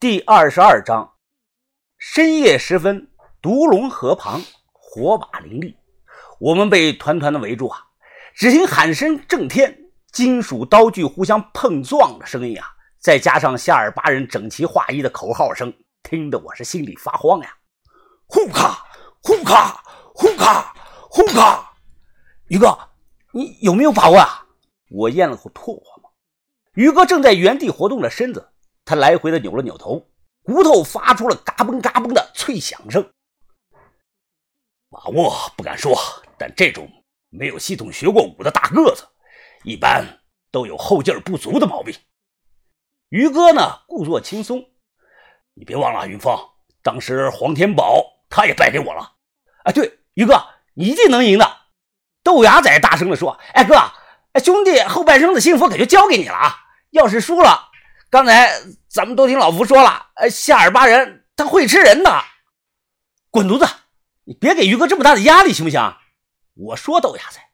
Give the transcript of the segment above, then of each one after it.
第二十二章，深夜时分，独龙河旁火把林立，我们被团团的围住啊！只听喊声震天，金属刀具互相碰撞的声音啊，再加上夏尔巴人整齐划一的口号声，听得我是心里发慌呀！呼卡呼卡呼卡呼卡！于哥，你有没有把握啊？我咽了口唾沫。于哥正在原地活动着身子。他来回的扭了扭头，骨头发出了嘎嘣嘎嘣的脆响声。把握不敢说，但这种没有系统学过武的大个子，一般都有后劲不足的毛病。于哥呢，故作轻松。你别忘了，云峰，当时黄天宝他也败给我了。啊，对，于哥，你一定能赢的。豆芽仔大声的说：“哎哥，哎兄弟，后半生的幸福可就交给你了啊！要是输了……”刚才咱们都听老福说了，呃，夏尔巴人他会吃人的。滚犊子！你别给于哥这么大的压力，行不行？我说豆芽菜，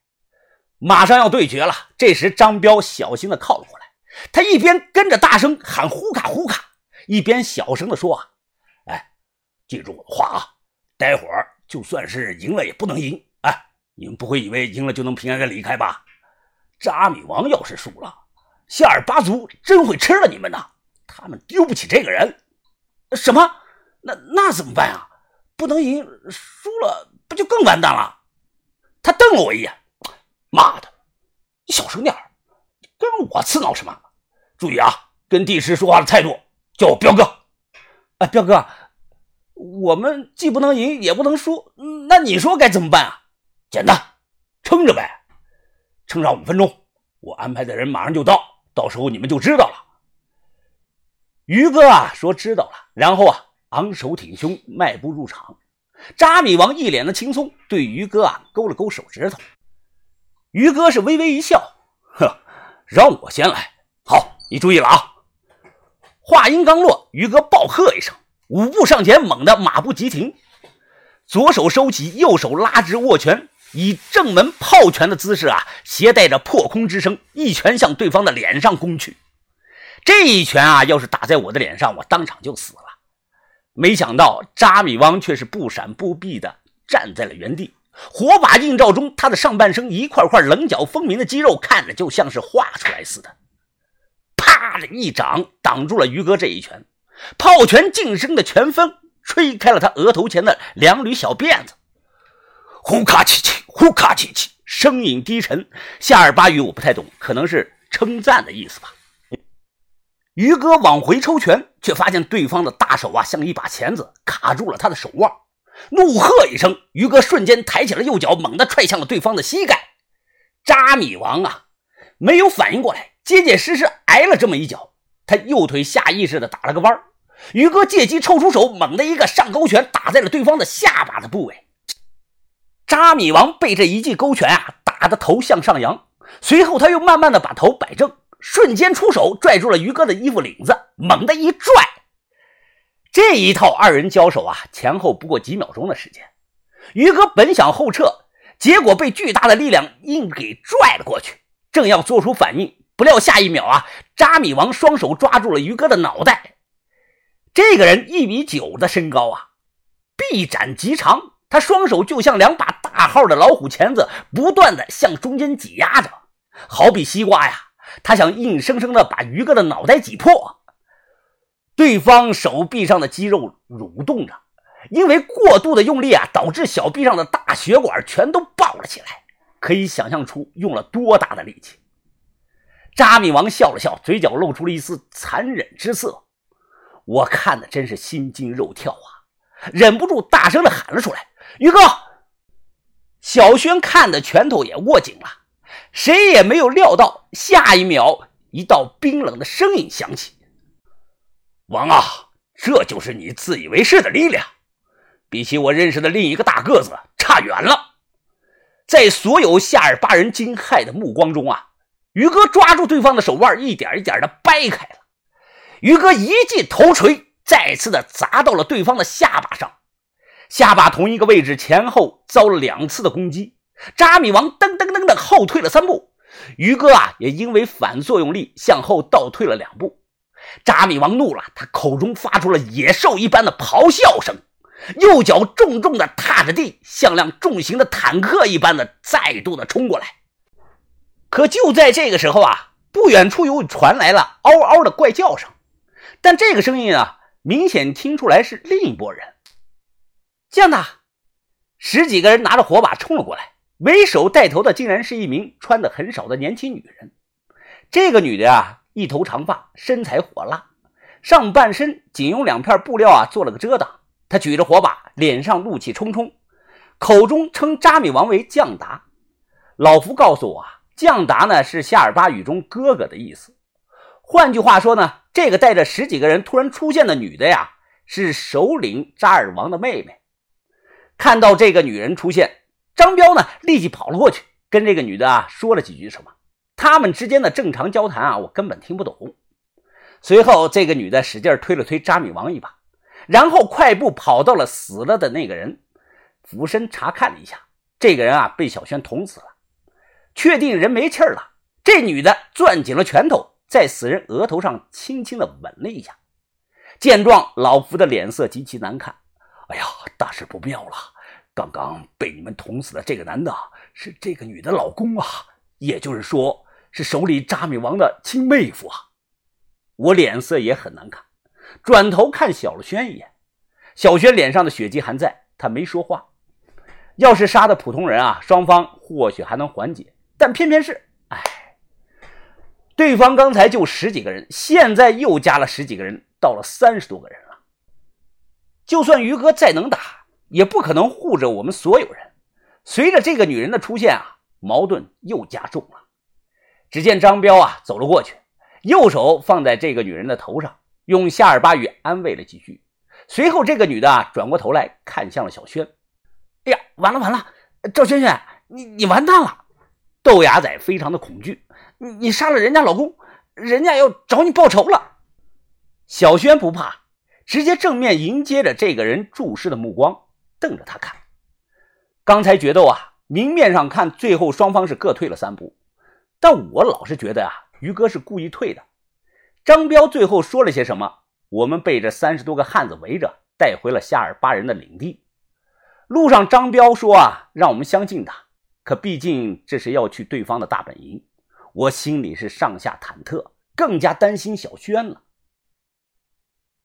马上要对决了。这时张彪小心的靠了过来，他一边跟着大声喊“呼卡呼卡”，一边小声的说：“啊，哎，记住我的话啊，待会儿就算是赢了也不能赢。哎，你们不会以为赢了就能平安的离开吧？扎米王要是输了。”夏尔巴族真会吃了你们呐！他们丢不起这个人。什么？那那怎么办啊？不能赢，输了不就更完蛋了？他瞪了我一眼，妈的，你小声点跟我刺挠什么？注意啊，跟帝师说话的态度，叫我彪哥。啊，彪哥，我们既不能赢，也不能输，那你说该怎么办啊？简单，撑着呗，撑上五分钟，我安排的人马上就到。到时候你们就知道了。于哥啊，说知道了，然后啊，昂首挺胸，迈步入场。扎米王一脸的轻松，对于哥啊勾了勾手指头。于哥是微微一笑，呵，让我先来。好，你注意了啊！话音刚落，于哥暴喝一声，五步上前，猛地马不急停，左手收起，右手拉直握拳。以正门炮拳的姿势啊，携带着破空之声，一拳向对方的脸上攻去。这一拳啊，要是打在我的脸上，我当场就死了。没想到扎米汪却是不闪不避的站在了原地，火把映照中，他的上半身一块块棱角分明的肌肉，看着就像是画出来似的。啪的一掌挡住了于哥这一拳，炮拳劲声的拳风吹开了他额头前的两缕小辫子。呼咔气气，呼咔气气，声音低沉。夏尔巴语我不太懂，可能是称赞的意思吧。于哥往回抽拳，却发现对方的大手啊，像一把钳子卡住了他的手腕。怒喝一声，于哥瞬间抬起了右脚，猛地踹向了对方的膝盖。扎米王啊，没有反应过来，结结实实挨了这么一脚。他右腿下意识地打了个弯于哥借机抽出手，猛的一个上勾拳，打在了对方的下巴的部位。扎米王被这一记勾拳啊打得头向上扬，随后他又慢慢的把头摆正，瞬间出手拽住了于哥的衣服领子，猛地一拽。这一套二人交手啊，前后不过几秒钟的时间。于哥本想后撤，结果被巨大的力量硬给拽了过去，正要做出反应，不料下一秒啊，扎米王双手抓住了于哥的脑袋。这个人一米九的身高啊，臂展极长。他双手就像两把大号的老虎钳子，不断的向中间挤压着，好比西瓜呀。他想硬生生的把于哥的脑袋挤破。对方手臂上的肌肉蠕动着，因为过度的用力啊，导致小臂上的大血管全都爆了起来。可以想象出用了多大的力气。扎米王笑了笑，嘴角露出了一丝残忍之色。我看的真是心惊肉跳啊，忍不住大声的喊了出来。于哥，小轩看的拳头也握紧了，谁也没有料到，下一秒，一道冰冷的声音响起：“王啊，这就是你自以为是的力量，比起我认识的另一个大个子差远了。”在所有夏尔巴人惊骇的目光中啊，于哥抓住对方的手腕，一点一点的掰开了。于哥一记头锤，再次的砸到了对方的下巴上。下巴同一个位置前后遭了两次的攻击，扎米王噔噔噔的后退了三步，于哥啊也因为反作用力向后倒退了两步。扎米王怒了，他口中发出了野兽一般的咆哮声，右脚重重的踏着地，像辆重型的坦克一般的再度的冲过来。可就在这个时候啊，不远处又传来了嗷嗷的怪叫声，但这个声音啊，明显听出来是另一拨人。将大，十几个人拿着火把冲了过来，为首带头的竟然是一名穿的很少的年轻女人。这个女的啊，一头长发，身材火辣，上半身仅用两片布料啊做了个遮挡。她举着火把，脸上怒气冲冲，口中称扎米王为将达。老福告诉我啊，将达呢是夏尔巴语中哥哥的意思。换句话说呢，这个带着十几个人突然出现的女的呀，是首领扎尔王的妹妹。看到这个女人出现，张彪呢立即跑了过去，跟这个女的啊说了几句什么。他们之间的正常交谈啊，我根本听不懂。随后，这个女的使劲推了推扎米王一把，然后快步跑到了死了的那个人，俯身查看了一下，这个人啊被小轩捅死了。确定人没气儿了，这女的攥紧了拳头，在死人额头上轻轻的吻了一下。见状，老福的脸色极其难看。哎呀，大事不妙了！刚刚被你们捅死的这个男的是这个女的老公啊，也就是说。是手里扎米王的亲妹夫啊！我脸色也很难看，转头看小轩一眼。小轩脸上的血迹还在，他没说话。要是杀的普通人啊，双方或许还能缓解，但偏偏是……哎，对方刚才就十几个人，现在又加了十几个人，到了三十多个人。就算于哥再能打，也不可能护着我们所有人。随着这个女人的出现啊，矛盾又加重了。只见张彪啊走了过去，右手放在这个女人的头上，用夏尔巴语安慰了几句。随后，这个女的啊转过头来看向了小轩：“哎呀，完了完了，赵轩轩，你你完蛋了！”豆芽仔非常的恐惧：“你你杀了人家老公，人家要找你报仇了。”小轩不怕，直接正面迎接着这个人注视的目光，瞪着他看。刚才决斗啊，明面上看，最后双方是各退了三步。但我老是觉得啊，于哥是故意退的。张彪最后说了些什么？我们被这三十多个汉子围着，带回了夏尔巴人的领地。路上，张彪说啊，让我们相信他。可毕竟这是要去对方的大本营，我心里是上下忐忑，更加担心小轩了。